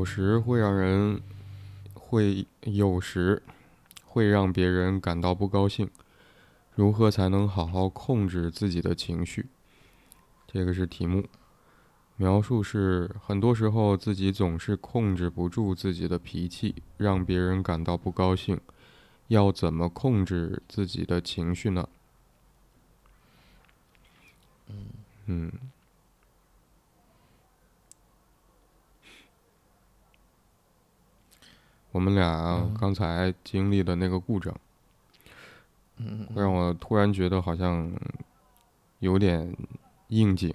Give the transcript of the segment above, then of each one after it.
有时会让人会有时会让别人感到不高兴。如何才能好好控制自己的情绪？这个是题目。描述是：很多时候自己总是控制不住自己的脾气，让别人感到不高兴。要怎么控制自己的情绪呢？嗯我们俩刚才经历的那个故障，嗯，会让我突然觉得好像有点应景。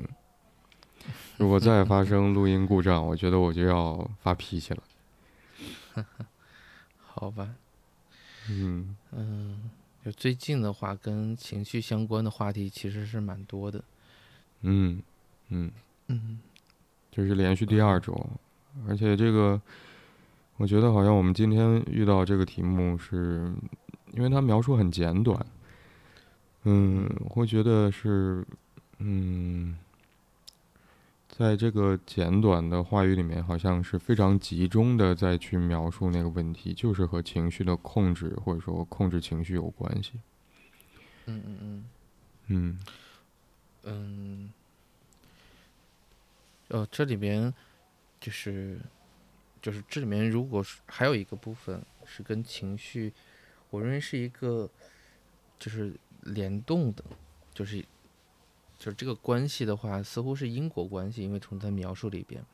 如果再发 生录音故障，我觉得我就要发脾气了。好吧。嗯嗯，就最近的话，跟情绪相关的话题其实是蛮多的。嗯嗯嗯，这是连续第二周，而且这个。我觉得好像我们今天遇到这个题目，是因为它描述很简短。嗯，我会觉得是，嗯，在这个简短的话语里面，好像是非常集中的在去描述那个问题，就是和情绪的控制或者说控制情绪有关系。嗯嗯嗯。嗯。嗯。呃，这里边就是。就是这里面，如果是还有一个部分是跟情绪，我认为是一个就是联动的，就是就是这个关系的话，似乎是因果关系，因为从他描述里边，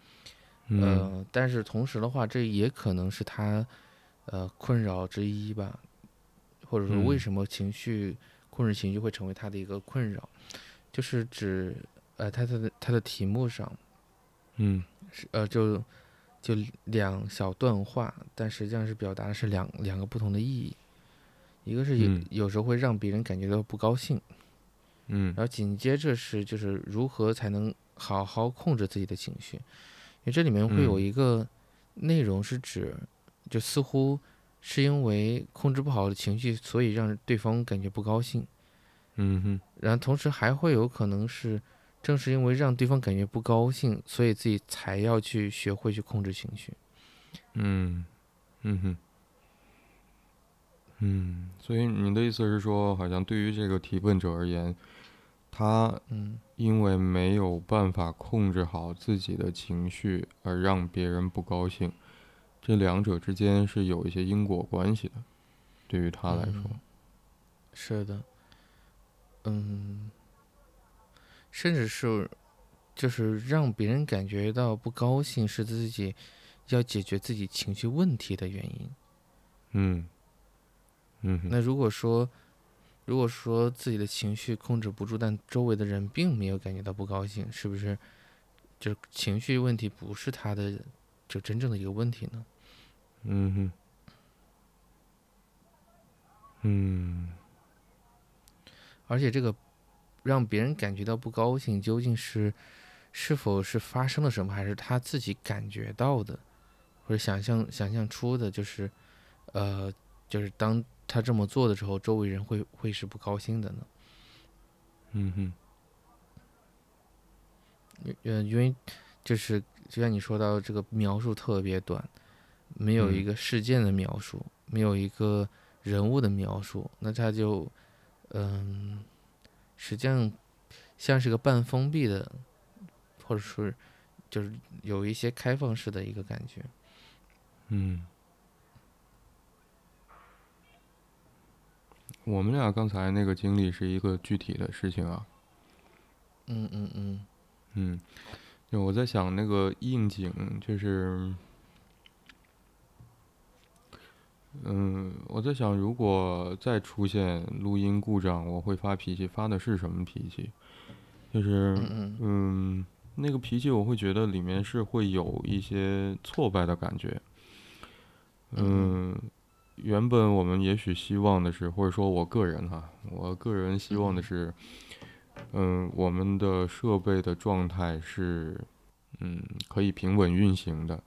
呃，但是同时的话，这也可能是他呃困扰之一吧，或者说为什么情绪控制情绪会成为他的一个困扰，就是指呃他的他的题目上，嗯，是呃就。就两小段话，但实际上是表达的是两两个不同的意义。一个是有有时候会让别人感觉到不高兴，嗯，然后紧接着是就是如何才能好好控制自己的情绪，因为这里面会有一个内容是指，就似乎是因为控制不好的情绪，所以让对方感觉不高兴，嗯哼，然后同时还会有可能是。正是因为让对方感觉不高兴，所以自己才要去学会去控制情绪。嗯，嗯哼，嗯，所以你的意思是说，好像对于这个提问者而言，他嗯，因为没有办法控制好自己的情绪，而让别人不高兴，这两者之间是有一些因果关系的。对于他来说，是的，嗯。甚至是，就是让别人感觉到不高兴，是自己要解决自己情绪问题的原因。嗯，嗯。那如果说，如果说自己的情绪控制不住，但周围的人并没有感觉到不高兴，是不是，就情绪问题不是他的，就真正的一个问题呢？嗯哼。嗯。而且这个。让别人感觉到不高兴，究竟是是否是发生了什么，还是他自己感觉到的，或者想象想象出的，就是呃，就是当他这么做的时候，周围人会会是不高兴的呢？嗯哼。呃，因为就是就像你说到这个描述特别短，没有一个事件的描述，没有一个人物的描述，那他就嗯。实际上，像是个半封闭的，或者说，就是有一些开放式的一个感觉。嗯。我们俩刚才那个经历是一个具体的事情啊。嗯嗯嗯。嗯，就我在想那个应景，就是。嗯，我在想，如果再出现录音故障，我会发脾气，发的是什么脾气？就是，嗯，那个脾气，我会觉得里面是会有一些挫败的感觉。嗯，原本我们也许希望的是，或者说我个人哈，我个人希望的是，嗯，我们的设备的状态是，嗯，可以平稳运行的。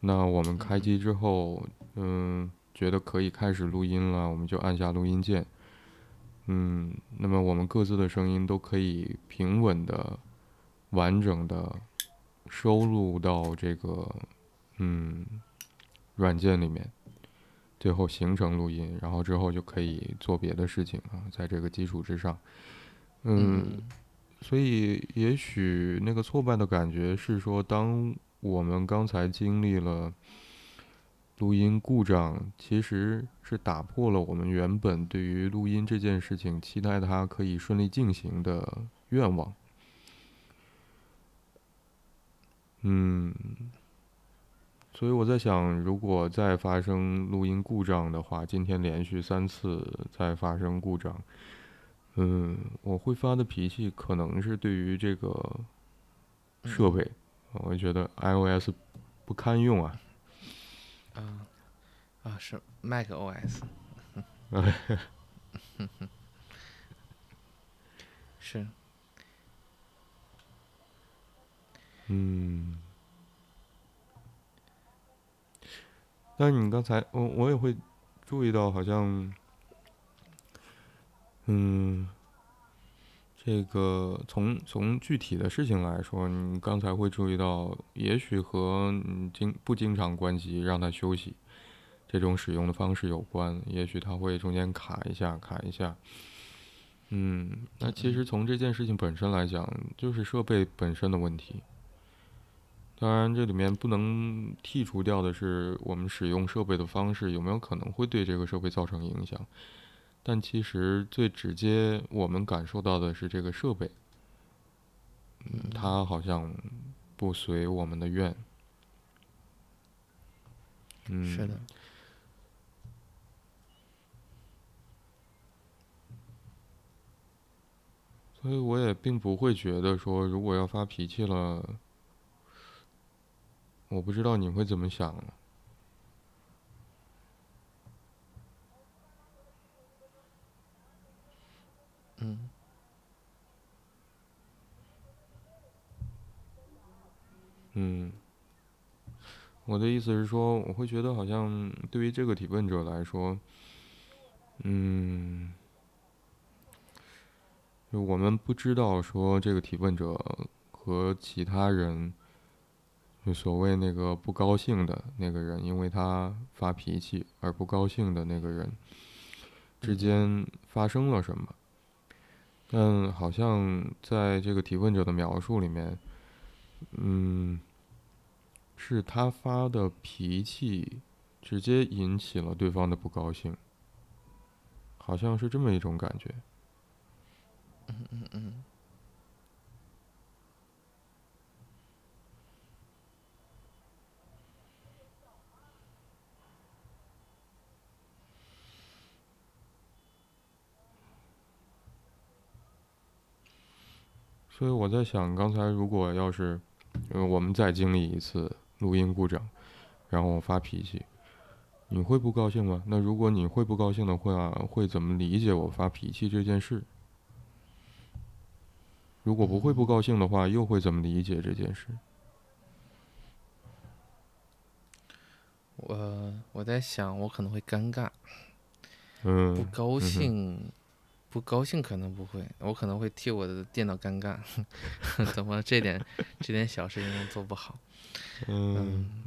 那我们开机之后，嗯。觉得可以开始录音了，我们就按下录音键。嗯，那么我们各自的声音都可以平稳的、完整的收录到这个嗯软件里面，最后形成录音，然后之后就可以做别的事情啊，在这个基础之上，嗯，所以也许那个挫败的感觉是说，当我们刚才经历了录音故障，其实是打破了我们原本对于录音这件事情期待它可以顺利进行的愿望。嗯，所以我在想，如果再发生录音故障的话，今天连续三次再发生故障，嗯，我会发的脾气可能是对于这个设备，我觉得 iOS 不堪用啊。啊啊，是 macOS。是。嗯，但你刚才我我也会注意到，好像，嗯，这个从从具体的事情来说，你刚才会注意到，也许和你经不经常关机让它休息这种使用的方式有关，也许它会中间卡一下卡一下。嗯，那其实从这件事情本身来讲，就是设备本身的问题。当然，这里面不能剔除掉的是，我们使用设备的方式有没有可能会对这个设备造成影响？但其实最直接我们感受到的是这个设备，嗯，它好像不随我们的愿。嗯，是的。所以我也并不会觉得说，如果要发脾气了。我不知道你会怎么想。嗯。我的意思是说，我会觉得好像对于这个提问者来说，嗯，就我们不知道说这个提问者和其他人。就所谓那个不高兴的那个人，因为他发脾气而不高兴的那个人之间发生了什么？但好像在这个提问者的描述里面，嗯，是他发的脾气直接引起了对方的不高兴，好像是这么一种感觉。嗯嗯嗯。所以我在想，刚才如果要是，呃，我们再经历一次录音故障，然后我发脾气，你会不高兴吗？那如果你会不高兴的话，会怎么理解我发脾气这件事？如果不会不高兴的话，又会怎么理解这件事？我我在想，我可能会尴尬，嗯，不高兴。不高兴可能不会，我可能会替我的电脑尴尬，怎么这点 这点小事情都做不好？嗯，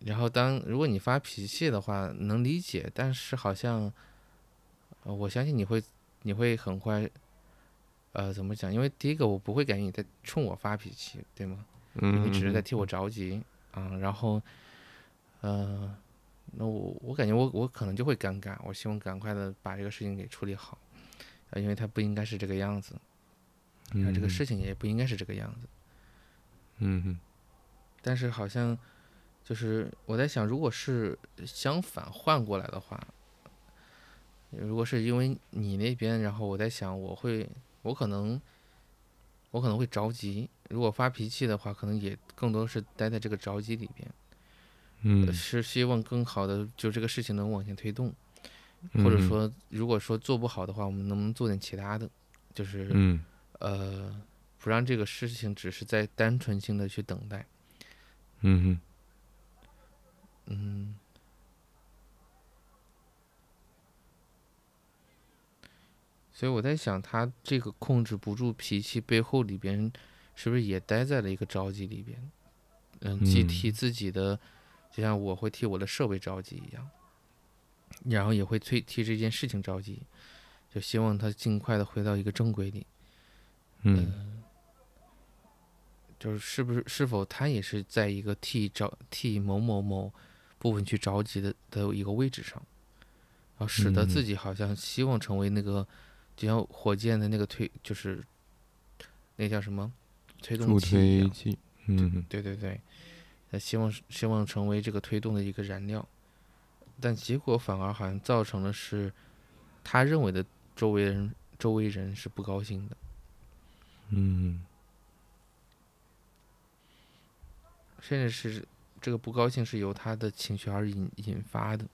然后当如果你发脾气的话，能理解，但是好像，我相信你会你会很快，呃，怎么讲？因为第一个我不会感觉你在冲我发脾气，对吗？嗯，你只是在替我着急啊。然后，呃，那我我感觉我我可能就会尴尬，我希望赶快的把这个事情给处理好。啊，因为他不应该是这个样子，啊，这个事情也不应该是这个样子。嗯哼。但是好像，就是我在想，如果是相反换过来的话，如果是因为你那边，然后我在想，我会，我可能，我可能会着急。如果发脾气的话，可能也更多是待在这个着急里边。嗯。是希望更好的，就这个事情能往前推动。或者说，如果说做不好的话，我们能不能做点其他的？就是，呃，不让这个事情只是在单纯性的去等待。嗯哼。嗯。所以我在想，他这个控制不住脾气背后里边，是不是也待在了一个着急里边？嗯，既替自己的就像我会替我的设备着急一样，然后也会替替这件事情着急，就希望他尽快的回到一个正轨里。嗯，就是是不是是否他也是在一个替着替某某某部分去着急的的一个位置上，然后使得自己好像希望成为那个，就像火箭的那个推，就是那叫什么推动器？嗯，对对对，他希望希望成为这个推动的一个燃料，但结果反而好像造成了是，他认为的周围人周围人是不高兴的。嗯，甚至是这个不高兴是由他的情绪而引引发的。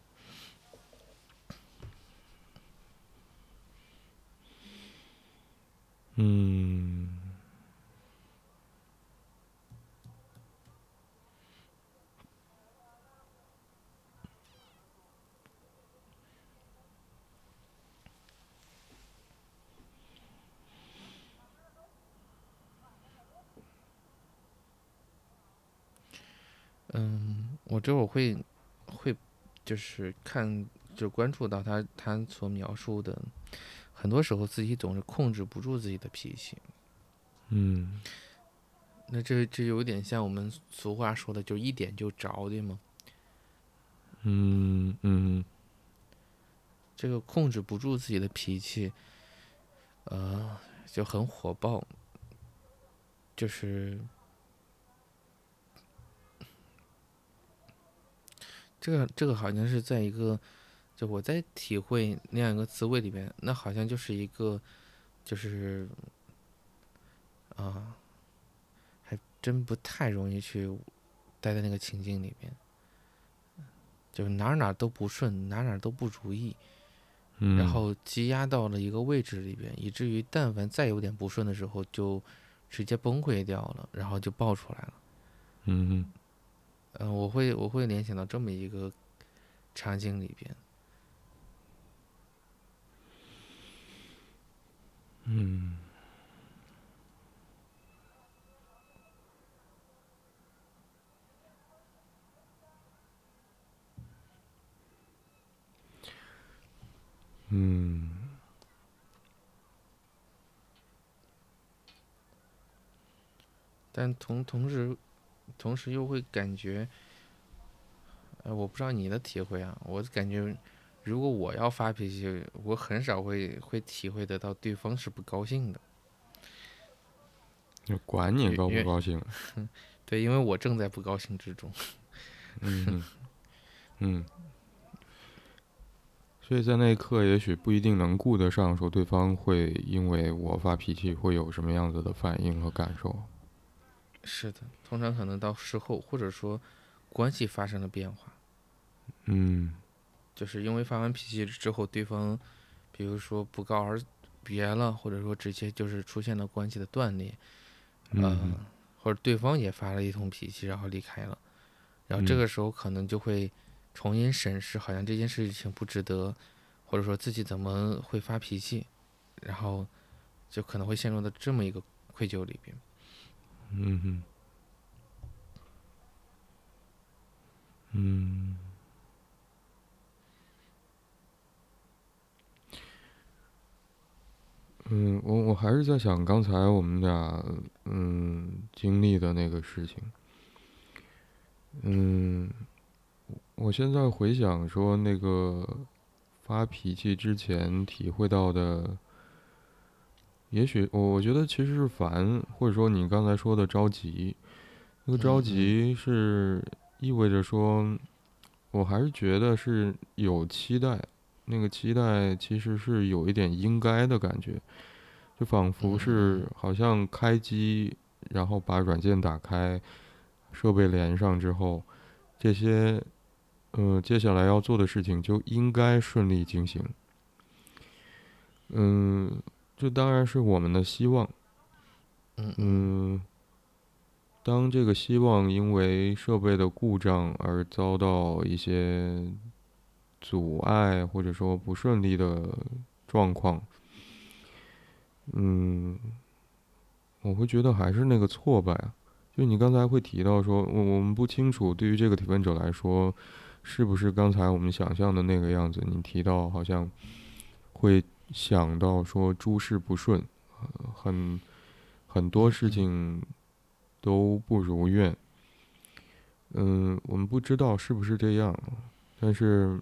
嗯。嗯，我这我会会就是看就关注到他他所描述的，很多时候自己总是控制不住自己的脾气。嗯，那这这有点像我们俗话说的，就一点就着的吗？嗯嗯，这个控制不住自己的脾气，呃，就很火爆，就是。这个这个好像是在一个，就我在体会那样一个滋味里边，那好像就是一个，就是，啊，还真不太容易去待在那个情境里边，就是哪哪都不顺，哪哪都不如意，然后积压到了一个位置里边，以至于但凡再有点不顺的时候，就直接崩溃掉了，然后就爆出来了，嗯。嗯，我会我会联想到这么一个场景里边。嗯。嗯。但同同时。同时又会感觉，呃，我不知道你的体会啊，我感觉，如果我要发脾气，我很少会会体会得到对方是不高兴的。管你高不高兴。对，因为我正在不高兴之中。嗯嗯。所以在那一刻，也许不一定能顾得上说对方会因为我发脾气会有什么样子的反应和感受。是的，通常可能到事后，或者说关系发生了变化，嗯，就是因为发完脾气之后，对方比如说不告而别了，或者说直接就是出现了关系的断裂，嗯，或者对方也发了一通脾气，然后离开了，然后这个时候可能就会重新审视，好像这件事情不值得，或者说自己怎么会发脾气，然后就可能会陷入到这么一个愧疚里边。嗯哼，嗯，嗯，我我还是在想刚才我们俩嗯经历的那个事情，嗯，我现在回想说那个发脾气之前体会到的。也许我我觉得其实是烦，或者说你刚才说的着急，那个着急是意味着说，我还是觉得是有期待，那个期待其实是有一点应该的感觉，就仿佛是好像开机，然后把软件打开，设备连上之后，这些，呃，接下来要做的事情就应该顺利进行，嗯。这当然是我们的希望，嗯，当这个希望因为设备的故障而遭到一些阻碍或者说不顺利的状况，嗯，我会觉得还是那个挫败啊，就你刚才会提到说，我我们不清楚对于这个提问者来说，是不是刚才我们想象的那个样子？你提到好像会想到说诸事不顺，很很多事情都不如愿。嗯，我们不知道是不是这样，但是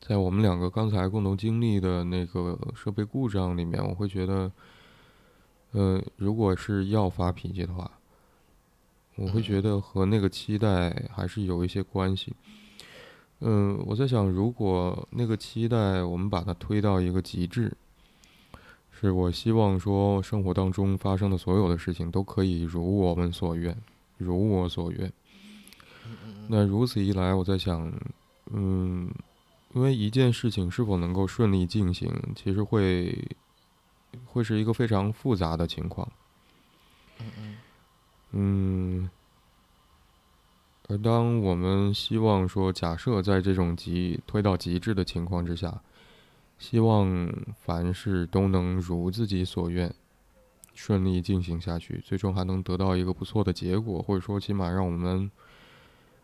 在我们两个刚才共同经历的那个设备故障里面，我会觉得，呃，如果是要发脾气的话。我会觉得和那个期待还是有一些关系。嗯，我在想，如果那个期待我们把它推到一个极致，是我希望说生活当中发生的所有的事情都可以如我们所愿，如我所愿。那如此一来，我在想，嗯，因为一件事情是否能够顺利进行，其实会会是一个非常复杂的情况。嗯嗯。嗯，而当我们希望说，假设在这种极推到极致的情况之下，希望凡事都能如自己所愿，顺利进行下去，最终还能得到一个不错的结果，或者说起码让我们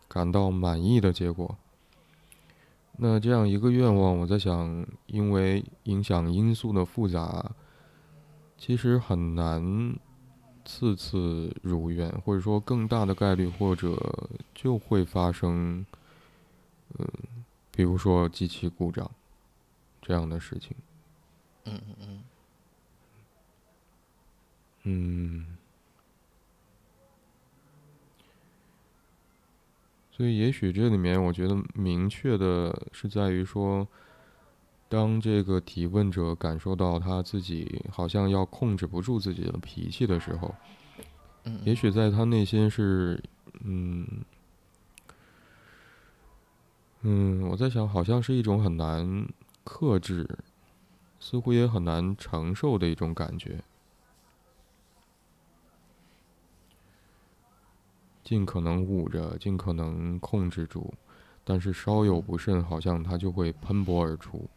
感到满意的结果。那这样一个愿望，我在想，因为影响因素的复杂，其实很难。次次如愿，或者说更大的概率，或者就会发生，嗯，比如说机器故障这样的事情。嗯嗯嗯。嗯。所以，也许这里面，我觉得明确的是在于说。当这个提问者感受到他自己好像要控制不住自己的脾气的时候，也许在他内心是，嗯，嗯，我在想，好像是一种很难克制，似乎也很难承受的一种感觉，尽可能捂着，尽可能控制住，但是稍有不慎，好像他就会喷薄而出。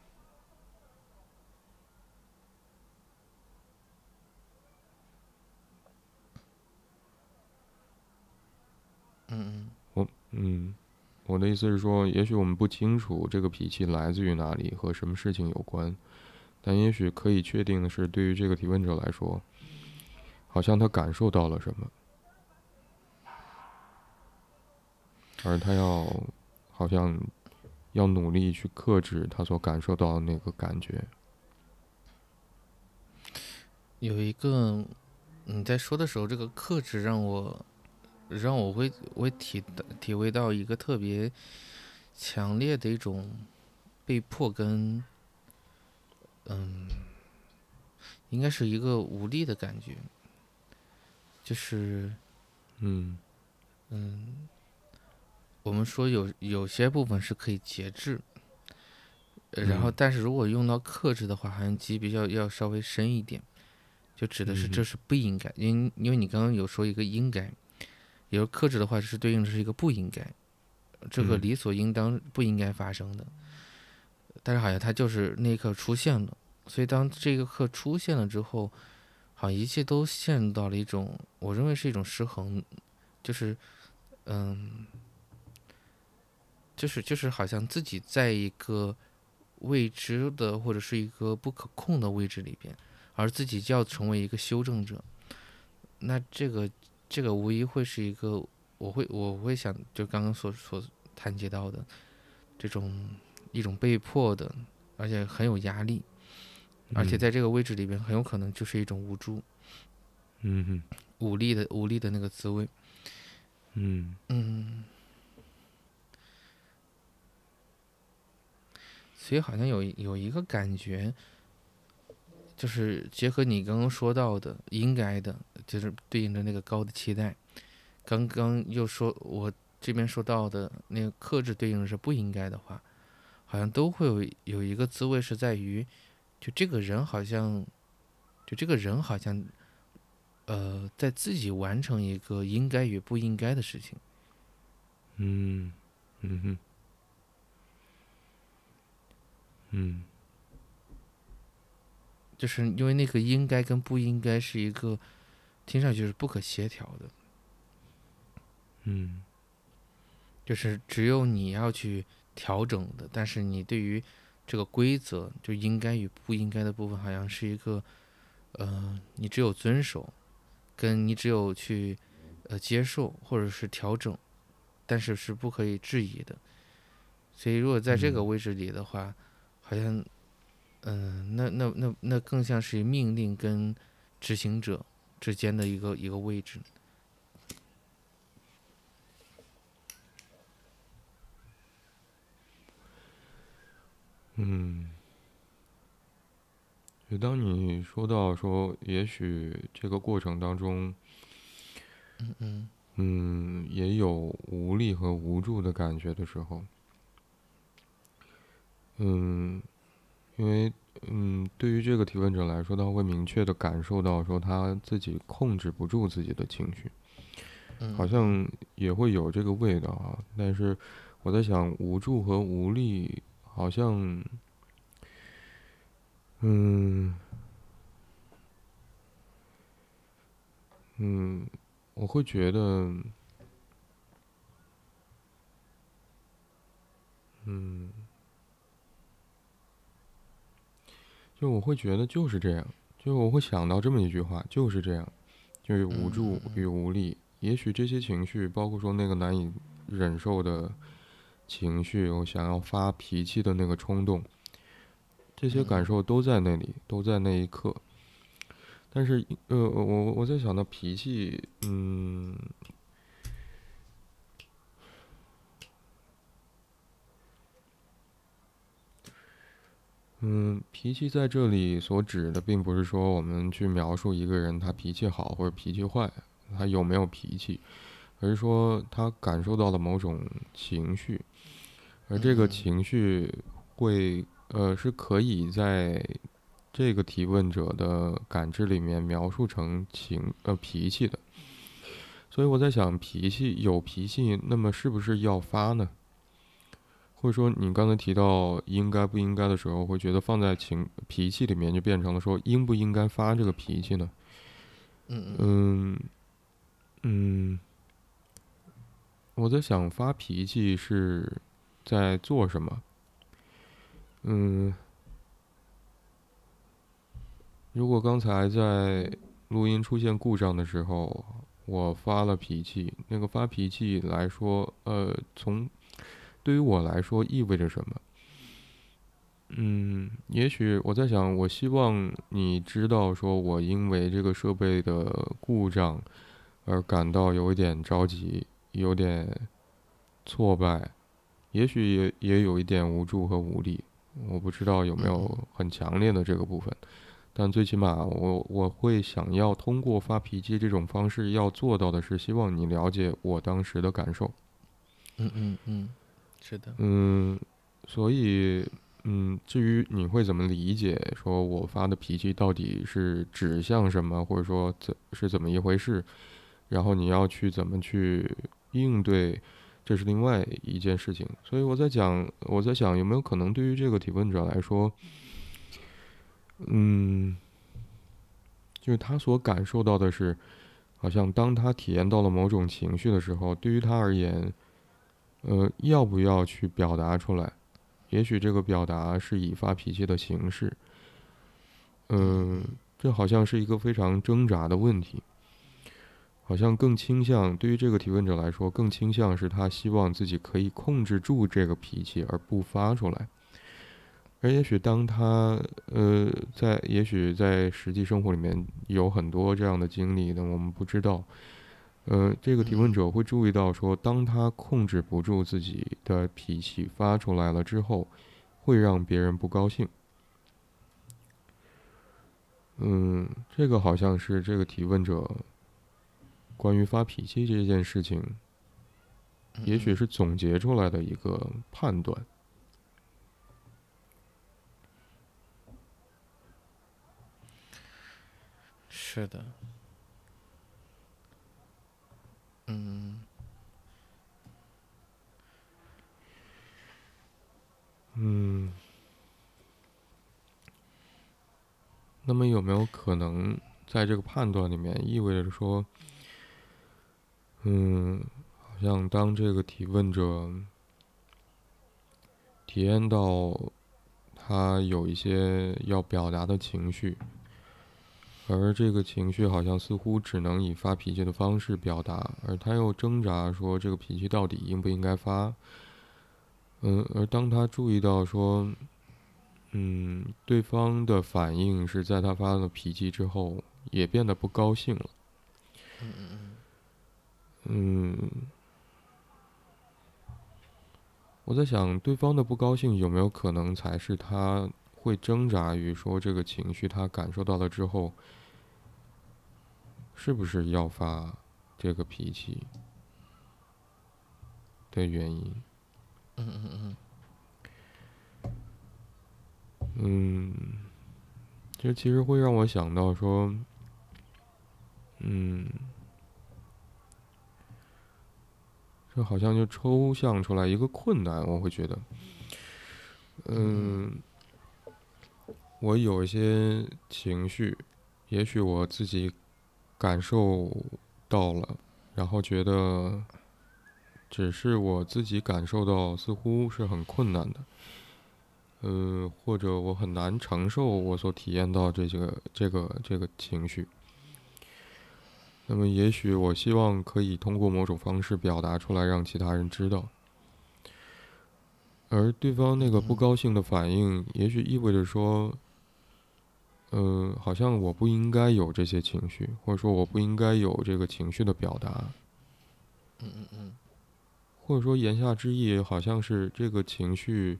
我嗯，我的意思是说，也许我们不清楚这个脾气来自于哪里和什么事情有关，但也许可以确定的是，对于这个提问者来说，好像他感受到了什么，而他要好像要努力去克制他所感受到的那个感觉。有一个你在说的时候，这个克制让我。让我会会体体会到一个特别强烈的一种被迫跟嗯，应该是一个无力的感觉，就是嗯。嗯，我们说有有些部分是可以节制，然后但是如果用到克制的话，好像其实比较要稍微深一点，就指的是这是不应该，因因为你刚刚有说一个应该。比如克制的话，是对应的是一个不应该，这个理所应当不应该发生的，但是好像它就是那一刻出现了，所以当这个刻出现了之后，好像一切都陷入到了一种我认为是一种失衡，就是，嗯，就是就是好像自己在一个未知的或者是一个不可控的位置里边，而自己就要成为一个修正者，那这个。这个无疑会是一个，我会我会想，就刚刚所所谈及到的这种一种被迫的，而且很有压力，而且在这个位置里边，很有可能就是一种无助，嗯哼，无力的无力的那个滋味，嗯。嗯，所以好像有有一个感觉。就是结合你刚刚说到的，应该的，就是对应着那个高的期待。刚刚又说我这边说到的那个克制，对应的是不应该的话，好像都会有有一个滋味是在于，就这个人好像，就这个人好像，呃，在自己完成一个应该与不应该的事情。嗯，嗯哼，嗯。就是因为那个应该跟不应该是一个听上去是不可协调的，嗯，就是只有你要去调整的，但是你对于这个规则就应该与不应该的部分，好像是一个，呃，你只有遵守，跟你只有去呃接受或者是调整，但是是不可以质疑的。所以如果在这个位置里的话，好像，嗯，那那那那更像是命令跟执行者之间的一个一个位置。嗯，就当你说到说，也许这个过程当中，嗯嗯，嗯，也有无力和无助的感觉的时候，嗯，因为嗯，对于这个提问者来说，他会明确的感受到说他自己控制不住自己的情绪，好像也会有这个味道啊。但是我在想，无助和无力。好像，嗯，嗯，我会觉得，嗯，就我会觉得就是这样，就我会想到这么一句话，就是这样，就是无助与无力。也许这些情绪，包括说那个难以忍受的。情绪，我想要发脾气的那个冲动，这些感受都在那里，都在那一刻。但是，呃，我我在想到脾气，嗯，嗯，脾气在这里所指的，并不是说我们去描述一个人他脾气好或者脾气坏，他有没有脾气，而是说他感受到了某种情绪。而这个情绪会，呃，是可以在这个提问者的感知里面描述成情，呃，脾气的。所以我在想，脾气有脾气，那么是不是要发呢？或者说，你刚才提到应该不应该的时候，会觉得放在情脾气里面就变成了说应不应该发这个脾气呢？嗯嗯嗯，我在想发脾气是。在做什么？嗯，如果刚才在录音出现故障的时候，我发了脾气，那个发脾气来说，呃，从对于我来说意味着什么？嗯，也许我在想，我希望你知道，说我因为这个设备的故障而感到有一点着急，有点挫败。也许也也有一点无助和无力，我不知道有没有很强烈的这个部分，但最起码我我会想要通过发脾气这种方式要做到的是，希望你了解我当时的感受。嗯嗯嗯，是的。嗯，所以嗯，至于你会怎么理解，说我发的脾气到底是指向什么，或者说怎是怎么一回事，然后你要去怎么去应对。这是另外一件事情，所以我在讲，我在想有没有可能对于这个提问者来说，嗯，就是他所感受到的是，好像当他体验到了某种情绪的时候，对于他而言，呃，要不要去表达出来？也许这个表达是以发脾气的形式，嗯，这好像是一个非常挣扎的问题。好像更倾向，对于这个提问者来说，更倾向是他希望自己可以控制住这个脾气而不发出来。而也许当他呃在，也许在实际生活里面有很多这样的经历的，我们不知道。呃，这个提问者会注意到说，当他控制不住自己的脾气发出来了之后，会让别人不高兴。嗯，这个好像是这个提问者。关于发脾气这件事情，也许是总结出来的一个判断。是的，嗯，嗯，那么有没有可能在这个判断里面意味着说？嗯，好像当这个提问者体验到他有一些要表达的情绪，而这个情绪好像似乎只能以发脾气的方式表达，而他又挣扎说这个脾气到底应不应该发。嗯，而当他注意到说，嗯，对方的反应是在他发了脾气之后也变得不高兴了。嗯嗯嗯。嗯，我在想，对方的不高兴有没有可能才是他会挣扎于说这个情绪他感受到了之后，是不是要发这个脾气的原因？嗯嗯嗯。嗯，这其实会让我想到说，嗯。这好像就抽象出来一个困难，我会觉得，嗯，我有一些情绪，也许我自己感受到了，然后觉得只是我自己感受到，似乎是很困难的，呃，或者我很难承受我所体验到这个这个这个情绪。那么，也许我希望可以通过某种方式表达出来，让其他人知道。而对方那个不高兴的反应，也许意味着说，呃，好像我不应该有这些情绪，或者说我不应该有这个情绪的表达。嗯嗯嗯。或者说言下之意，好像是这个情绪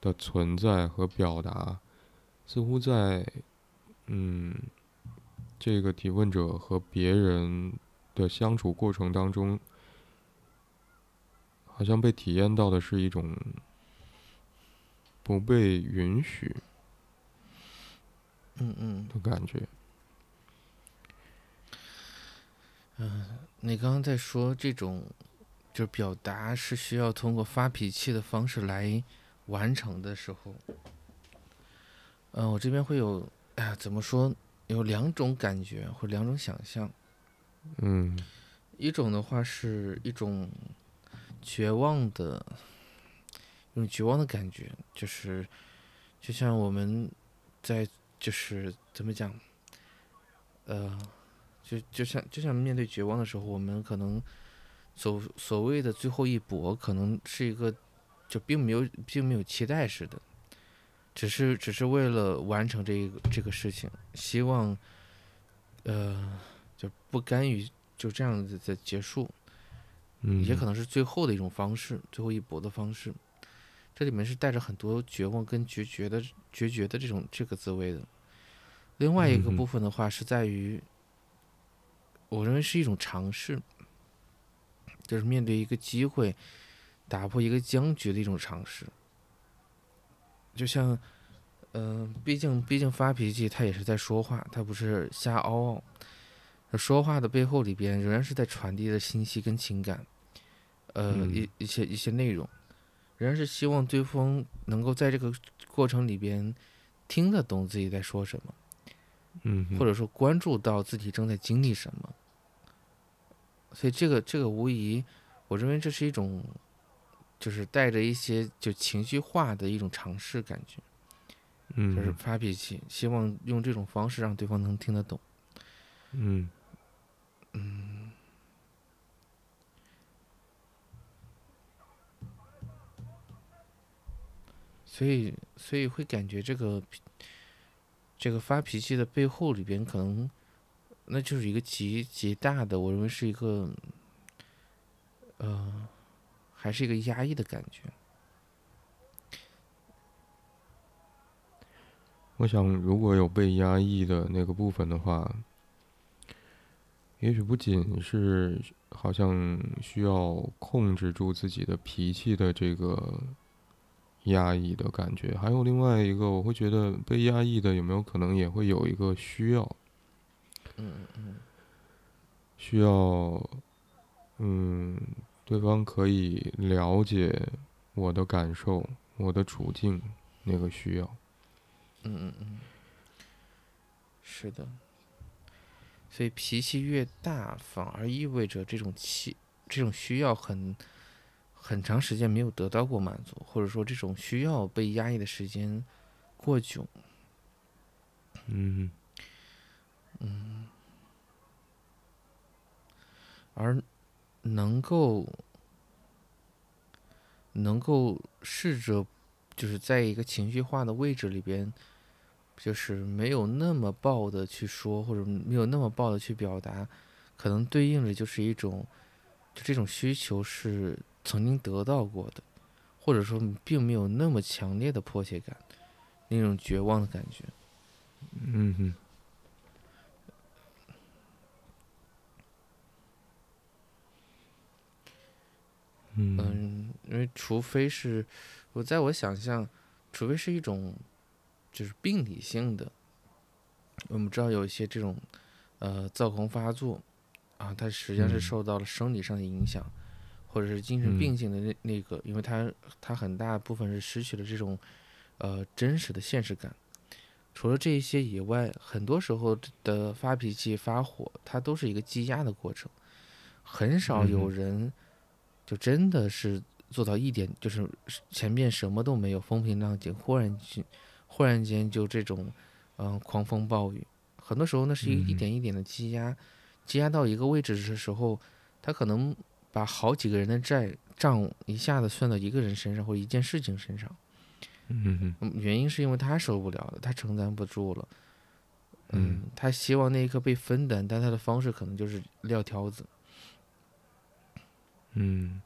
的存在和表达，似乎在，嗯。这个提问者和别人的相处过程当中，好像被体验到的是一种不被允许，嗯嗯的感觉。嗯，你刚刚在说这种，就是表达是需要通过发脾气的方式来完成的时候，嗯，我这边会有，哎呀，怎么说？有两种感觉或两种想象，嗯，一种的话是一种绝望的，一种绝望的感觉，就是就像我们在就是怎么讲，呃，就就像就像面对绝望的时候，我们可能所所谓的最后一搏，可能是一个就并没有并没有期待似的。只是只是为了完成这个这个事情，希望，呃，就不甘于就这样子的结束，嗯，也可能是最后的一种方式，最后一搏的方式。这里面是带着很多绝望跟决绝的决绝的这种这个滋味的。另外一个部分的话是在于，我认为是一种尝试，就是面对一个机会，打破一个僵局的一种尝试。就像，嗯，毕竟毕竟发脾气，他也是在说话，他不是瞎嗷嗷。说话的背后里边，仍然是在传递的信息跟情感，呃，一一些一些内容，仍然是希望对方能够在这个过程里边听得懂自己在说什么，嗯，或者说关注到自己正在经历什么。所以这个这个无疑，我认为这是一种。就是带着一些就情绪化的一种尝试感觉，嗯，就是发脾气，希望用这种方式让对方能听得懂，嗯，嗯，所以所以会感觉这个这个发脾气的背后里边可能那就是一个极极大的，我认为是一个，呃。还是一个压抑的感觉。我想，如果有被压抑的那个部分的话，也许不仅是好像需要控制住自己的脾气的这个压抑的感觉，还有另外一个，我会觉得被压抑的有没有可能也会有一个需要，嗯嗯嗯，需要，嗯。对方可以了解我的感受，我的处境，那个需要。嗯嗯嗯，是的。所以脾气越大，反而意味着这种气这种需要很很长时间没有得到过满足，或者说这种需要被压抑的时间过久。嗯嗯，而能够能够试着就是在一个情绪化的位置里边，就是没有那么爆的去说，或者没有那么爆的去表达，可能对应着就是一种，就这种需求是曾经得到过的，或者说并没有那么强烈的迫切感，那种绝望的感觉。嗯哼。嗯，因为除非是，我在我想象，除非是一种，就是病理性的，我们知道有一些这种，呃，躁狂发作，啊，它实际上是受到了生理上的影响，或者是精神病性的那那个，因为他他很大部分是失去了这种，呃，真实的现实感。除了这一些以外，很多时候的发脾气发火，它都是一个积压的过程，很少有人。就真的是做到一点，就是前面什么都没有，风平浪静，忽然间，忽然间就这种，嗯，狂风暴雨。很多时候，那是一一点一点的积压，积压到一个位置的时候，他可能把好几个人的债账一下子算到一个人身上或者一件事情身上。嗯原因是因为他受不了了，他承担不住了。嗯，他希望那一刻被分担，但他的方式可能就是撂挑子。嗯，嗯，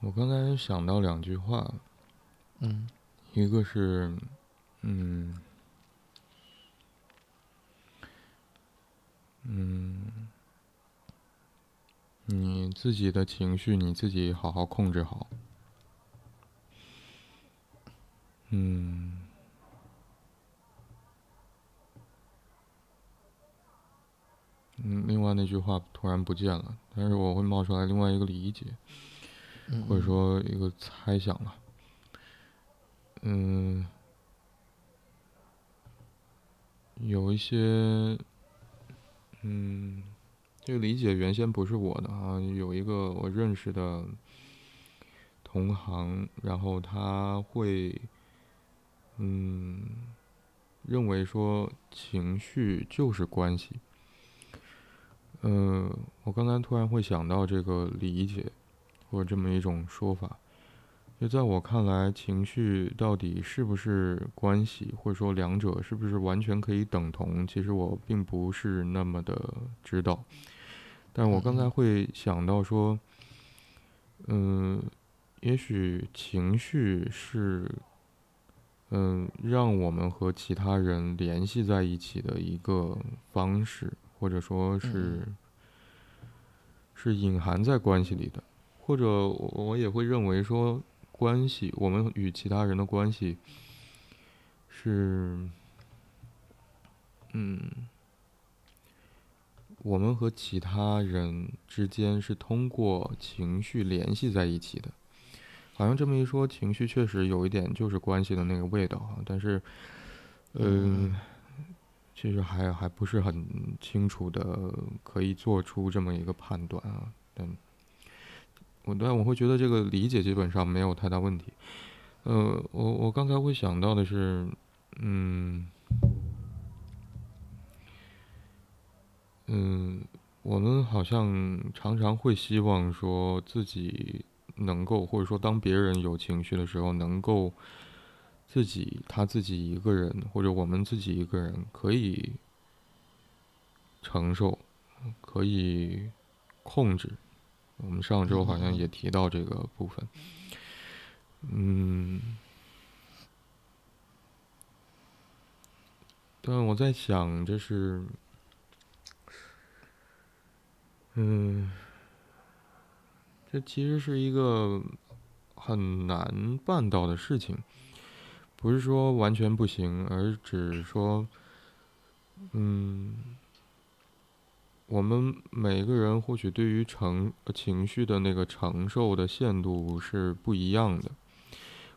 我刚才想到两句话，嗯，一个是，嗯，嗯。你自己的情绪，你自己好好控制好。嗯，嗯，另外那句话突然不见了，但是我会冒出来另外一个理解，或者说一个猜想了。嗯，有一些，嗯。这个理解原先不是我的啊，有一个我认识的同行，然后他会，嗯，认为说情绪就是关系。嗯，我刚才突然会想到这个理解，或者这么一种说法。就在我看来，情绪到底是不是关系，或者说两者是不是完全可以等同？其实我并不是那么的知道。但我刚才会想到说，嗯，也许情绪是，嗯，让我们和其他人联系在一起的一个方式，或者说是，是隐含在关系里的，或者我也会认为说。关系，我们与其他人的关系是，嗯，我们和其他人之间是通过情绪联系在一起的。好像这么一说，情绪确实有一点就是关系的那个味道啊。但是，嗯，其实还还不是很清楚的，可以做出这么一个判断啊。但。我对我会觉得这个理解基本上没有太大问题。呃，我我刚才会想到的是，嗯，嗯，我们好像常常会希望说自己能够，或者说当别人有情绪的时候，能够自己他自己一个人，或者我们自己一个人可以承受，可以控制。我们上周好像也提到这个部分，嗯，但我在想，这是，嗯，这其实是一个很难办到的事情，不是说完全不行，而只是说，嗯。我们每个人或许对于承情绪的那个承受的限度是不一样的。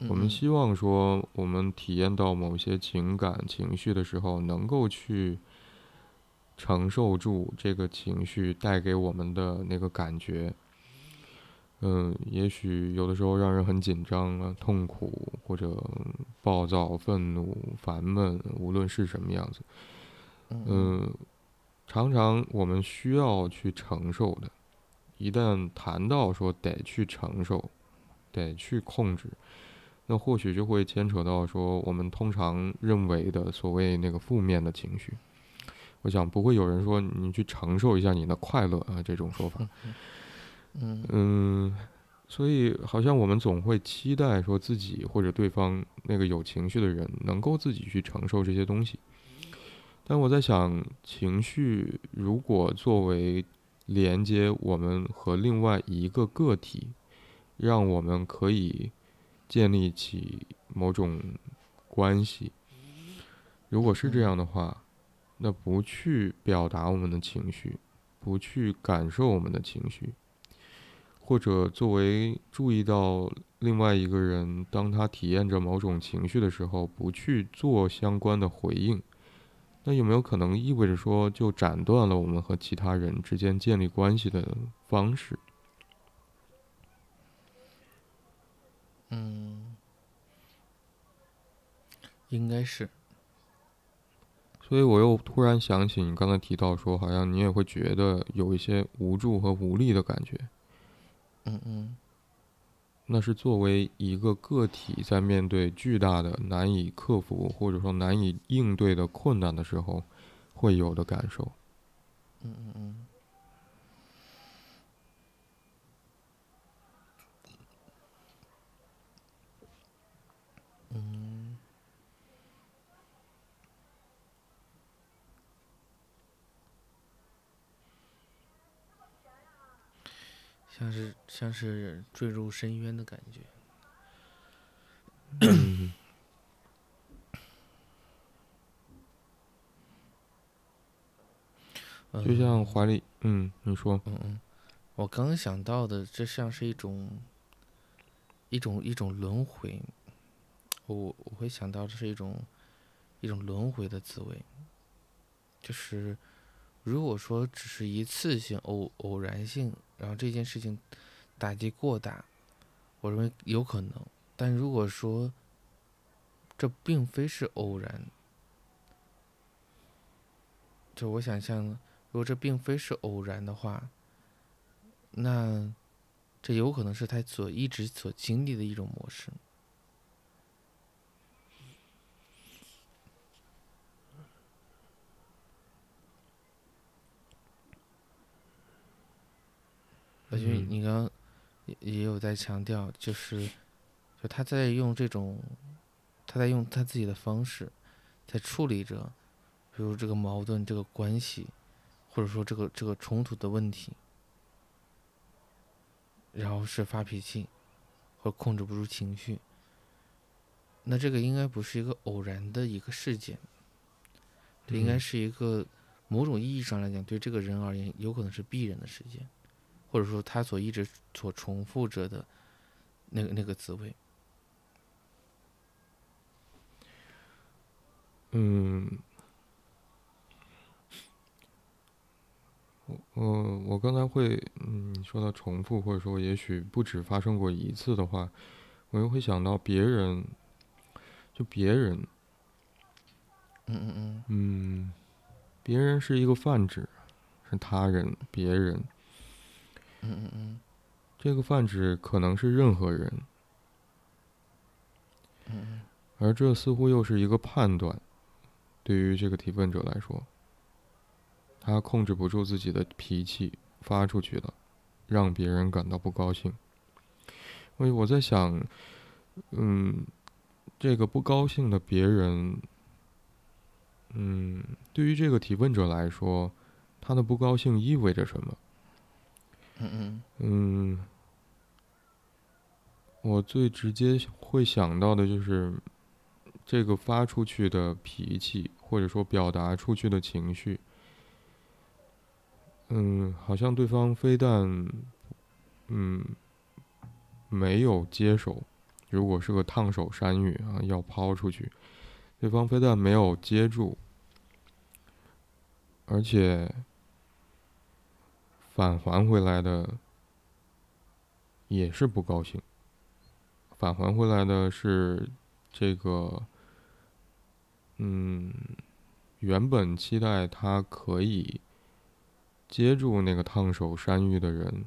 我们希望说，我们体验到某些情感情绪的时候，能够去承受住这个情绪带给我们的那个感觉。嗯，也许有的时候让人很紧张啊、痛苦或者暴躁、愤怒、烦闷，无论是什么样子。嗯，常常我们需要去承受的。一旦谈到说得去承受，得去控制。那或许就会牵扯到说，我们通常认为的所谓那个负面的情绪。我想不会有人说你去承受一下你的快乐啊这种说法。嗯所以好像我们总会期待说自己或者对方那个有情绪的人能够自己去承受这些东西。但我在想，情绪如果作为连接我们和另外一个个体，让我们可以。建立起某种关系，如果是这样的话，那不去表达我们的情绪，不去感受我们的情绪，或者作为注意到另外一个人，当他体验着某种情绪的时候，不去做相关的回应，那有没有可能意味着说，就斩断了我们和其他人之间建立关系的方式？嗯，应该是。所以我又突然想起你刚才提到说，好像你也会觉得有一些无助和无力的感觉。嗯嗯。那是作为一个个体在面对巨大的、难以克服或者说难以应对的困难的时候，会有的感受。嗯嗯嗯。嗯，像是像是坠入深渊的感觉。就像怀里，嗯，你说，嗯嗯，我刚想到的，这像是一种一种一种轮回。我我会想到这是一种一种轮回的滋味，就是如果说只是一次性偶偶然性，然后这件事情打击过大，我认为有可能。但如果说这并非是偶然，就我想象，如果这并非是偶然的话，那这有可能是他所一直所经历的一种模式。我觉得你刚刚也也有在强调，就是，就他在用这种，他在用他自己的方式，在处理着，比如这个矛盾、这个关系，或者说这个这个冲突的问题，然后是发脾气，或控制不住情绪，那这个应该不是一个偶然的一个事件，这应该是一个某种意义上来讲，对这个人而言，有可能是必然的事件。或者说，他所一直所重复着的那个那个滋味。嗯，我我我刚才会，嗯，说到重复，或者说也许不止发生过一次的话，我又会想到别人，就别人，嗯嗯嗯，嗯，别人是一个泛指，是他人，别人。嗯嗯嗯，这个泛指可能是任何人，嗯而这似乎又是一个判断，对于这个提问者来说，他控制不住自己的脾气发出去了，让别人感到不高兴。所以我在想，嗯，这个不高兴的别人，嗯，对于这个提问者来说，他的不高兴意味着什么？嗯嗯，我最直接会想到的就是，这个发出去的脾气，或者说表达出去的情绪，嗯，好像对方非但，嗯，没有接手，如果是个烫手山芋啊，要抛出去，对方非但没有接住，而且返还回来的也是不高兴，返还回来的是这个，嗯，原本期待他可以。接住那个烫手山芋的人，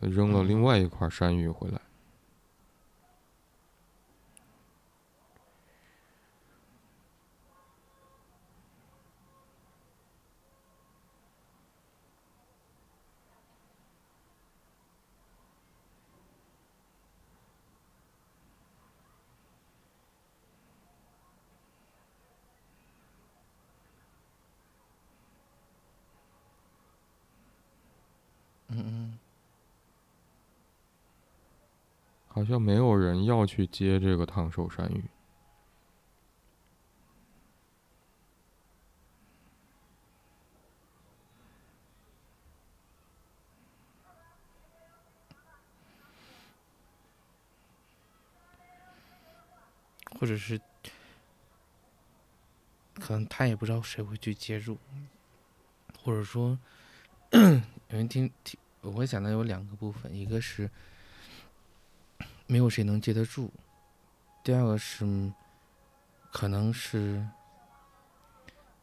扔了另外一块山芋回来。好像没有人要去接这个烫手山芋，或者是可能他也不知道谁会去接住，或者说 有人听听，我会想到有两个部分，一个是。没有谁能接得住。第二个是，可能是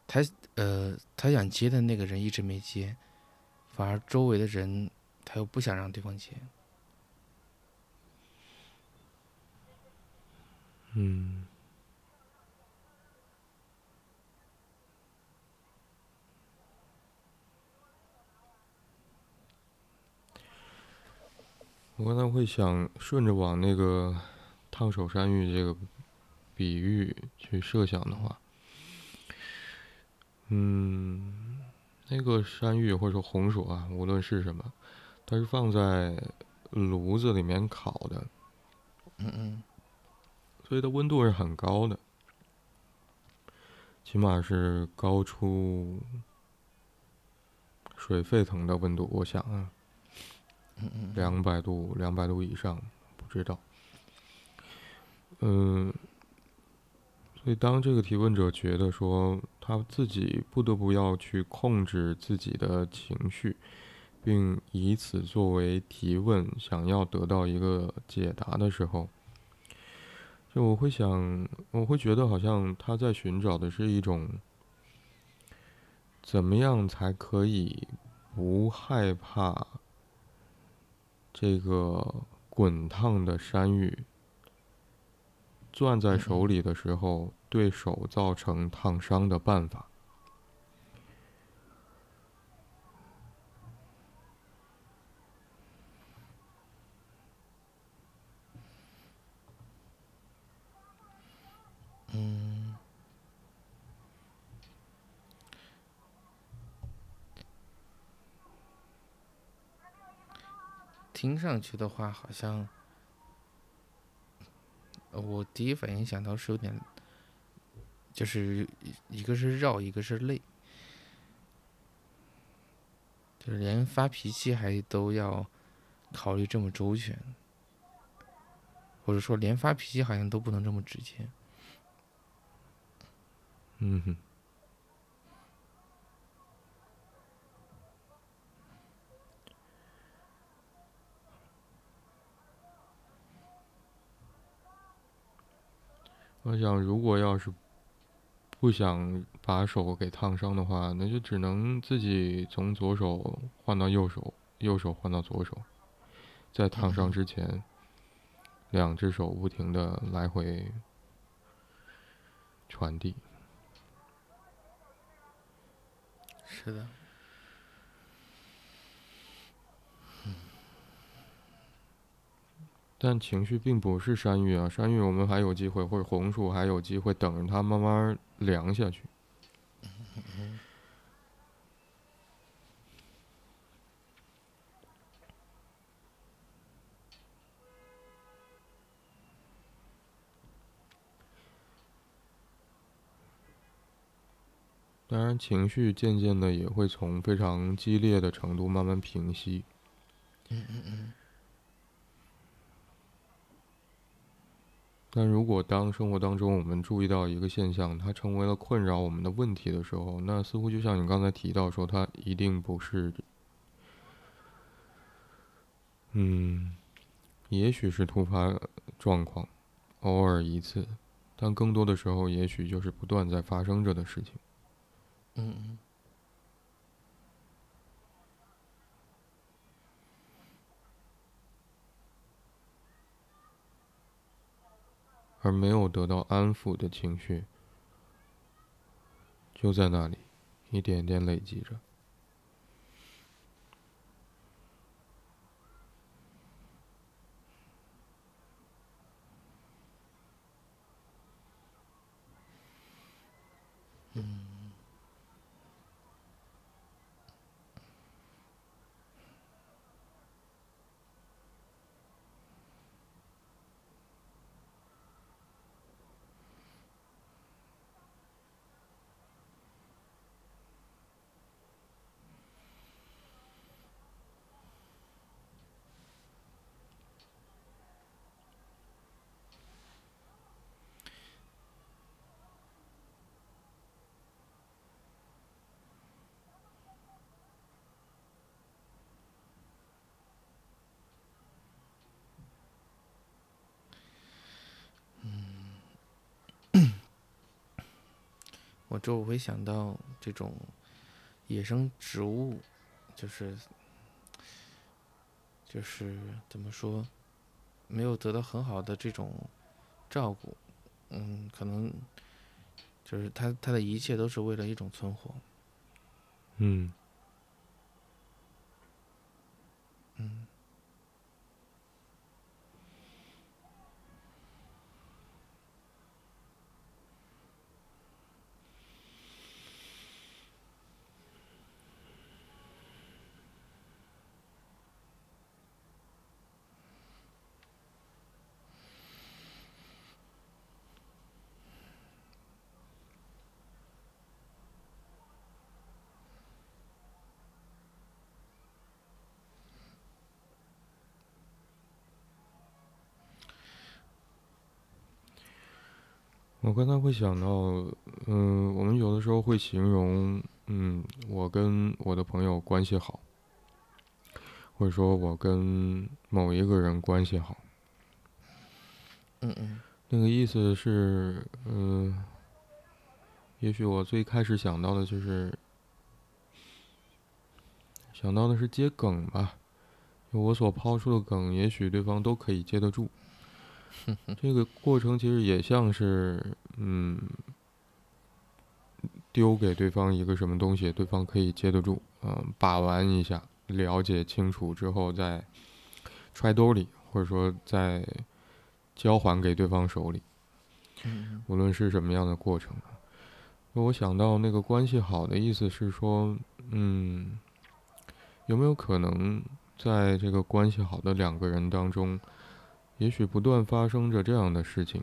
他呃，他想接的那个人一直没接，反而周围的人他又不想让对方接。嗯。我刚才会想顺着往那个烫手山芋这个比喻去设想的话，嗯，那个山芋或者说红薯啊，无论是什么，它是放在炉子里面烤的，嗯嗯，所以它温度是很高的，起码是高出水沸腾的温度，我想啊。两百度，两百度以上，不知道。嗯，所以当这个提问者觉得说他自己不得不要去控制自己的情绪，并以此作为提问，想要得到一个解答的时候，就我会想，我会觉得好像他在寻找的是一种怎么样才可以不害怕。这个滚烫的山芋攥在手里的时候，对手造成烫伤的办法。听上去的话，好像，我第一反应想到是有点，就是一个是绕，一个是累，就是连发脾气还都要考虑这么周全，或者说连发脾气好像都不能这么直接。嗯哼。我想，如果要是不想把手给烫伤的话，那就只能自己从左手换到右手，右手换到左手，在烫伤之前，两只手不停的来回传递。是的。但情绪并不是山芋啊，山芋我们还有机会，或者红薯还有机会等着它慢慢凉下去。当然，情绪渐渐的也会从非常激烈的程度慢慢平息。嗯嗯嗯。但如果当生活当中我们注意到一个现象，它成为了困扰我们的问题的时候，那似乎就像你刚才提到说，它一定不是，嗯，也许是突发状况，偶尔一次，但更多的时候，也许就是不断在发生着的事情。嗯而没有得到安抚的情绪，就在那里，一点点累积着。我就会想到这种野生植物，就是就是怎么说，没有得到很好的这种照顾，嗯，可能就是它它的一切都是为了一种存活，嗯，嗯。我刚才会想到，嗯，我们有的时候会形容，嗯，我跟我的朋友关系好，或者说我跟某一个人关系好，嗯嗯，那个意思是，嗯，也许我最开始想到的就是，想到的是接梗吧，我所抛出的梗，也许对方都可以接得住。这个过程其实也像是，嗯，丢给对方一个什么东西，对方可以接得住，嗯，把玩一下，了解清楚之后再揣兜里，或者说再交还给对方手里。无论是什么样的过程，我想到那个关系好的意思是说，嗯，有没有可能在这个关系好的两个人当中？也许不断发生着这样的事情，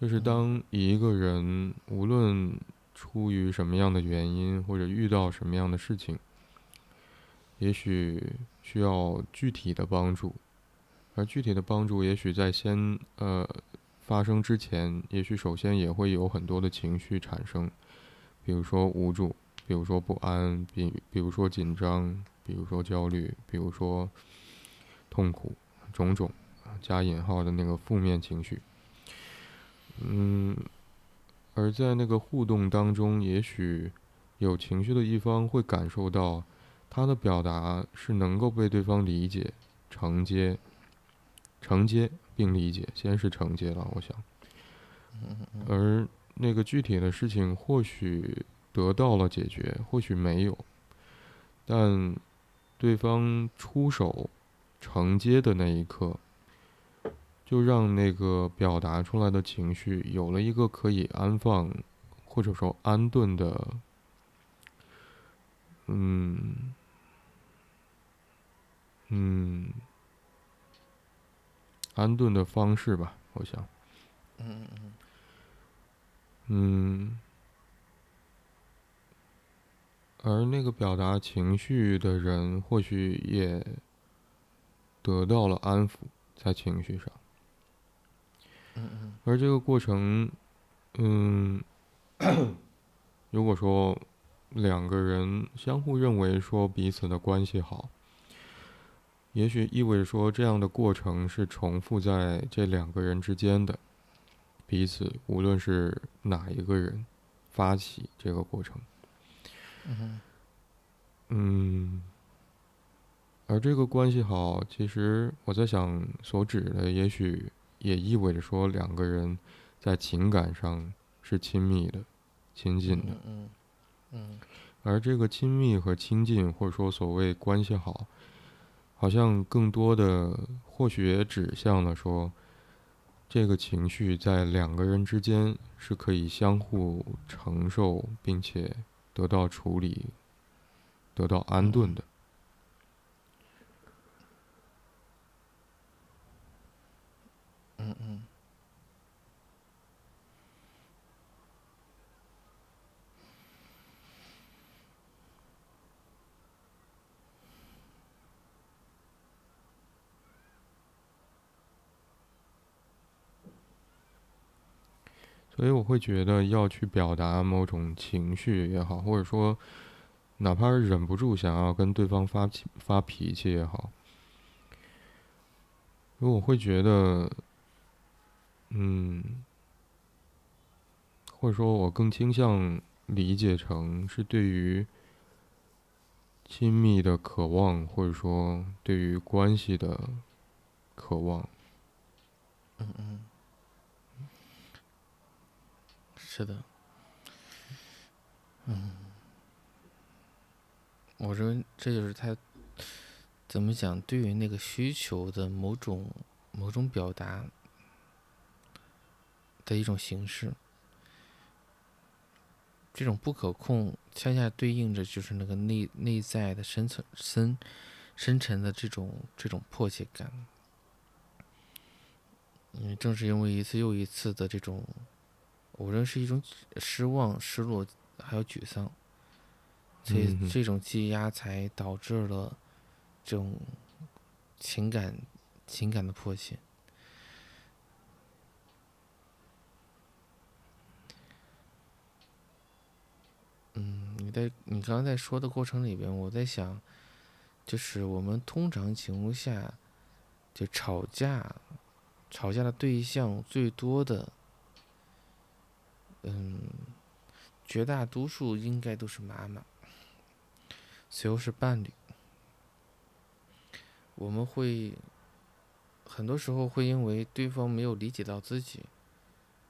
就是当一个人无论出于什么样的原因，或者遇到什么样的事情，也许需要具体的帮助，而具体的帮助也许在先呃发生之前，也许首先也会有很多的情绪产生，比如说无助，比如说不安，比比如说紧张，比如说焦虑，比如说痛苦，种种。加引号的那个负面情绪，嗯，而在那个互动当中，也许有情绪的一方会感受到，他的表达是能够被对方理解、承接、承接并理解，先是承接了，我想，而那个具体的事情或许得到了解决，或许没有，但对方出手承接的那一刻。就让那个表达出来的情绪有了一个可以安放，或者说安顿的，嗯，嗯，安顿的方式吧，我想。嗯嗯嗯。而那个表达情绪的人，或许也得到了安抚，在情绪上。而这个过程，嗯，如果说两个人相互认为说彼此的关系好，也许意味着说这样的过程是重复在这两个人之间的，彼此无论是哪一个人发起这个过程。嗯，而这个关系好，其实我在想，所指的也许也意味着说，两个人在情感上是亲密的、亲近的。嗯嗯。而这个亲密和亲近，或者说所谓关系好，好像更多的或许也指向了说，这个情绪在两个人之间是可以相互承受，并且。得到处理，得到安顿的。嗯嗯。所以我会觉得要去表达某种情绪也好，或者说，哪怕是忍不住想要跟对方发脾发脾气也好，因为我会觉得，嗯，或者说我更倾向理解成是对于亲密的渴望，或者说对于关系的渴望。嗯嗯。是的，嗯，我认为这就是他怎么讲对于那个需求的某种某种表达的一种形式。这种不可控，恰恰对应着就是那个内内在的深层深深沉的这种这种迫切感。嗯，正是因为一次又一次的这种。我认为是一种失望、失落，还有沮丧，所以这种积压才导致了这种情感、情感的迫切。嗯，你在你刚刚在说的过程里边，我在想，就是我们通常情况下就吵架，吵架的对象最多的。嗯，绝大多数应该都是妈妈，随后是伴侣。我们会很多时候会因为对方没有理解到自己，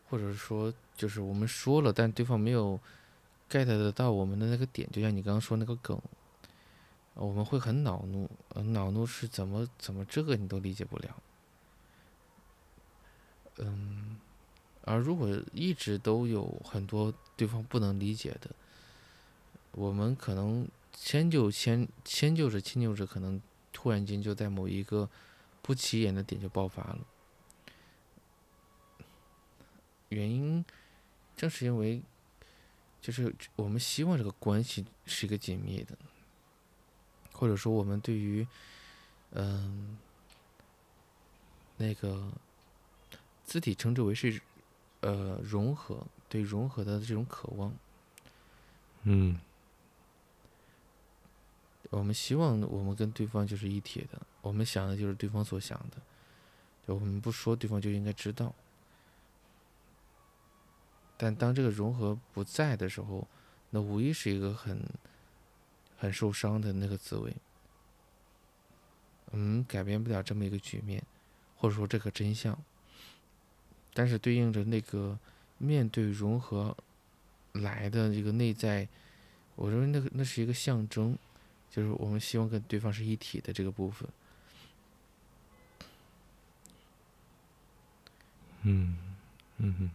或者说就是我们说了，但对方没有 get 得到我们的那个点，就像你刚刚说那个梗，我们会很恼怒。恼怒是怎么怎么这个你都理解不了？嗯。而如果一直都有很多对方不能理解的，我们可能迁就迁迁就着迁就着，可能突然间就在某一个不起眼的点就爆发了。原因正是因为，就是我们希望这个关系是一个紧密的，或者说我们对于，嗯，那个字体称之为是。呃，融合对融合的这种渴望，嗯，我们希望我们跟对方就是一体的，我们想的就是对方所想的，就我们不说，对方就应该知道。但当这个融合不在的时候，那无疑是一个很很受伤的那个滋味。嗯，改变不了这么一个局面，或者说这个真相。但是对应着那个面对融合来的这个内在，我认为那个那是一个象征，就是我们希望跟对方是一体的这个部分。嗯，嗯哼，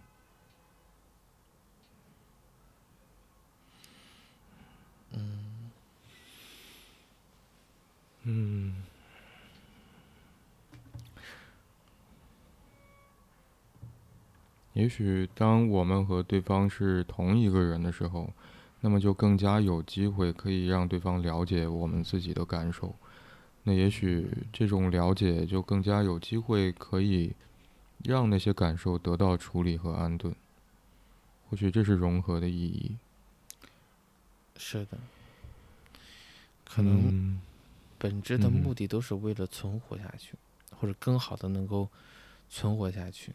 嗯。也许当我们和对方是同一个人的时候，那么就更加有机会可以让对方了解我们自己的感受。那也许这种了解就更加有机会可以让那些感受得到处理和安顿。或许这是融合的意义。是的，可能本质的目的都是为了存活下去，或者更好的能够存活下去。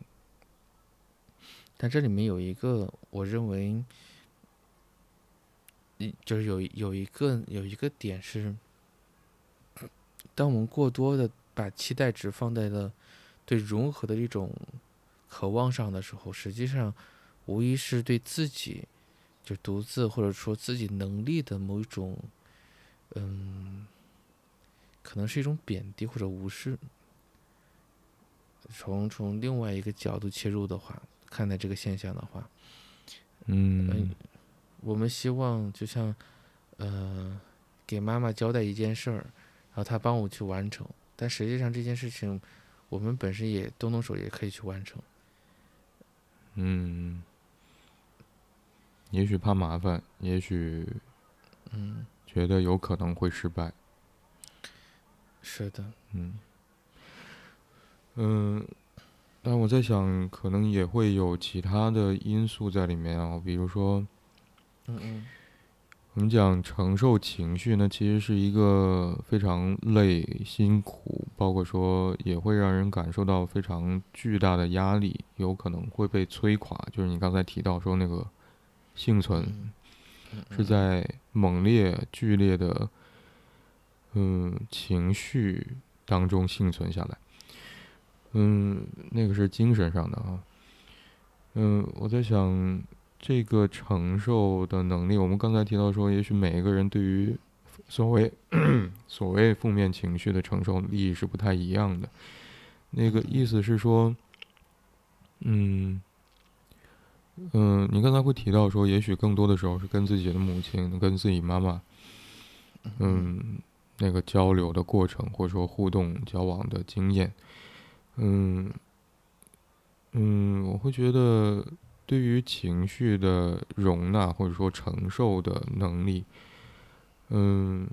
但这里面有一个，我认为。就是有有一个有一个点是，当我们过多的把期待值放在了对融合的一种渴望上的时候，实际上无疑是对自己就独自或者说自己能力的某一种，嗯，可能是一种贬低或者无视。从从另外一个角度切入的话，看待这个现象的话，嗯。我们希望就像，呃，给妈妈交代一件事儿，然后她帮我去完成。但实际上这件事情，我们本身也动动手也可以去完成。嗯，也许怕麻烦，也许，嗯，觉得有可能会失败。是的，嗯，嗯，但我在想，可能也会有其他的因素在里面啊，比如说。嗯嗯，我们讲承受情绪呢，其实是一个非常累、辛苦，包括说也会让人感受到非常巨大的压力，有可能会被摧垮。就是你刚才提到说那个幸存是在猛烈、剧烈的嗯情绪当中幸存下来。嗯，那个是精神上的啊。嗯，我在想。这个承受的能力，我们刚才提到说，也许每一个人对于所谓 所谓负面情绪的承受力是不太一样的。那个意思是说，嗯嗯，你刚才会提到说，也许更多的时候是跟自己的母亲、跟自己妈妈，嗯，那个交流的过程，或者说互动交往的经验，嗯嗯，我会觉得。对于情绪的容纳或者说承受的能力，嗯，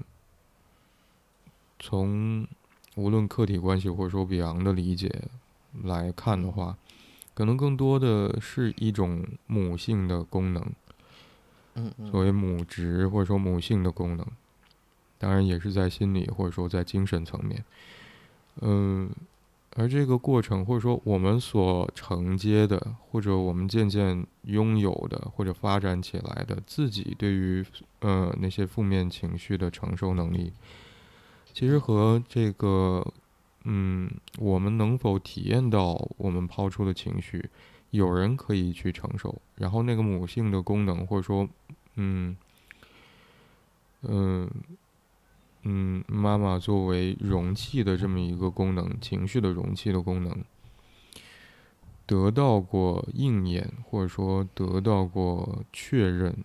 从无论客体关系或者说比昂的理解来看的话，可能更多的是一种母性的功能，嗯。所谓母职或者说母性的功能，当然也是在心理或者说在精神层面，嗯。而这个过程，或者说我们所承接的，或者我们渐渐拥有的，或者发展起来的自己对于呃那些负面情绪的承受能力，其实和这个嗯我们能否体验到我们抛出的情绪，有人可以去承受，然后那个母性的功能，或者说嗯嗯。嗯，妈妈作为容器的这么一个功能，情绪的容器的功能，得到过应验，或者说得到过确认，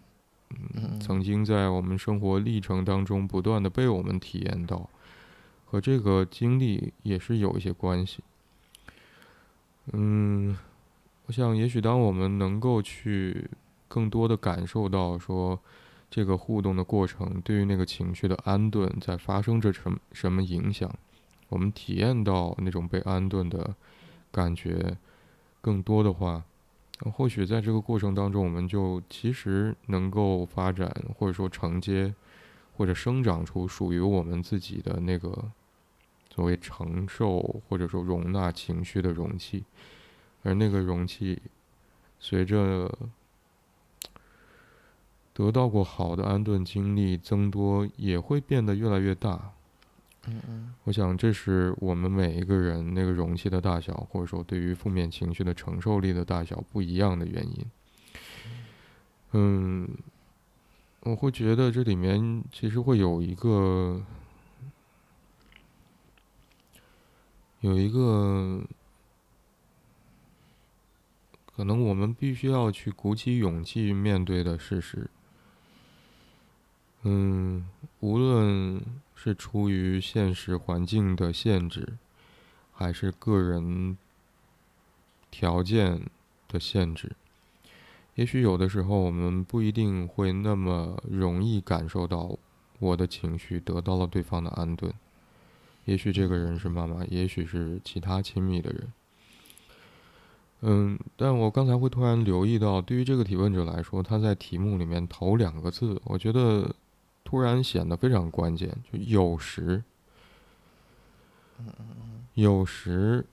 嗯，曾经在我们生活历程当中不断的被我们体验到，和这个经历也是有一些关系。嗯，我想也许当我们能够去更多的感受到说。这个互动的过程对于那个情绪的安顿在发生着什什么影响？我们体验到那种被安顿的感觉更多的话，或许在这个过程当中，我们就其实能够发展或者说承接或者生长出属于我们自己的那个所谓承受或者说容纳情绪的容器，而那个容器随着。得到过好的安顿经历增多，也会变得越来越大。嗯嗯，我想这是我们每一个人那个容器的大小，或者说对于负面情绪的承受力的大小不一样的原因。嗯，我会觉得这里面其实会有一个，有一个，可能我们必须要去鼓起勇气面对的事实。嗯，无论是出于现实环境的限制，还是个人条件的限制，也许有的时候我们不一定会那么容易感受到我的情绪得到了对方的安顿。也许这个人是妈妈，也许是其他亲密的人。嗯，但我刚才会突然留意到，对于这个提问者来说，他在题目里面头两个字，我觉得突然显得非常关键，就有时，有时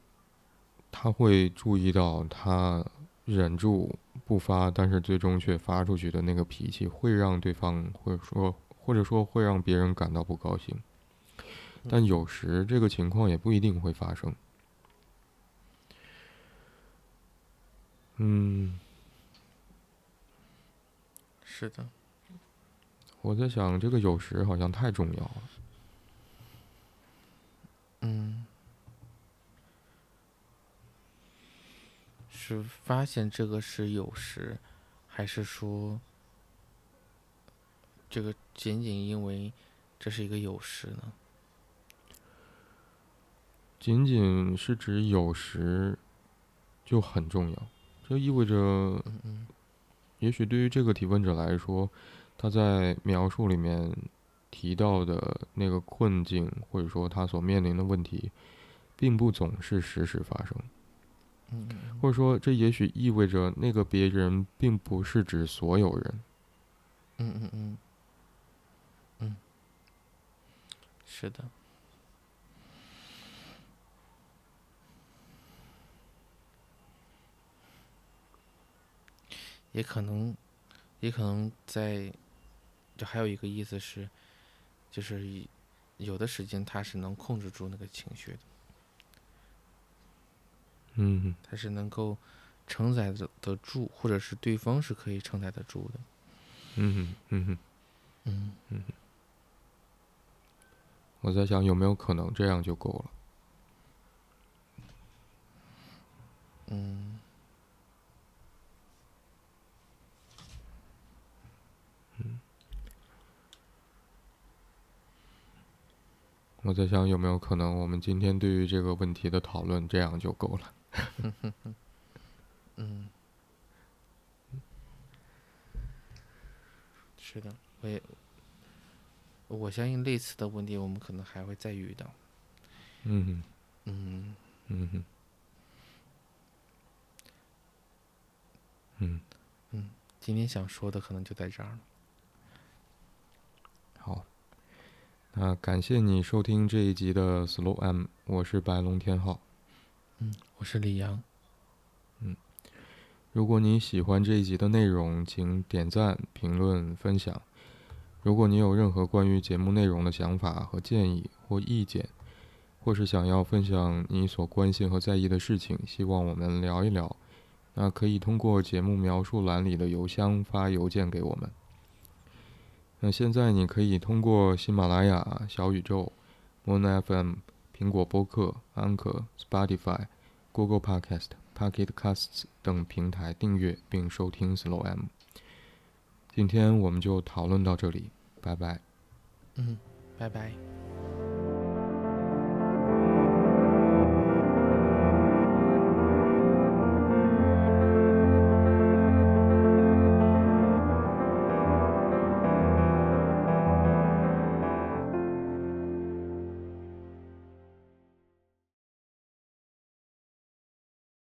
他会注意到他忍住不发，但是最终却发出去的那个脾气，会让对方或者说或者说会让别人感到不高兴。但有时这个情况也不一定会发生。嗯，是的。我在想，这个有时好像太重要了。嗯，是发现这个是有时，还是说这个仅仅因为这是一个有时呢？仅仅是指有时就很重要。这意味着，也许对于这个提问者来说，他在描述里面提到的那个困境，或者说他所面临的问题，并不总是时时发生。嗯或者说，这也许意味着那个别人并不是指所有人。嗯嗯嗯，嗯，是的。也可能，也可能在，就还有一个意思是，就是有的时间他是能控制住那个情绪的，嗯，他是能够承载的得住，或者是对方是可以承载得住的，嗯哼，嗯哼，嗯。嗯，我在想有没有可能这样就够了，嗯。我在想有没有可能，我们今天对于这个问题的讨论这样就够了。嗯，是的，我也我相信类似的问题，我们可能还会再遇到。嗯嗯嗯嗯嗯嗯，今天想说的可能就在这儿了。好。那感谢你收听这一集的 Slow M，我是白龙天浩。嗯，我是李阳。嗯，如果你喜欢这一集的内容，请点赞、评论、分享。如果你有任何关于节目内容的想法和建议或意见，或是想要分享你所关心和在意的事情，希望我们聊一聊，那可以通过节目描述栏里的邮箱发邮件给我们。那现在你可以通过喜马拉雅、小宇宙、Moon FM、苹果播客、安可、Spotify、Google Podcast、Pocket Casts 等平台订阅并收听 Slow M。今天我们就讨论到这里，拜拜。嗯，拜拜。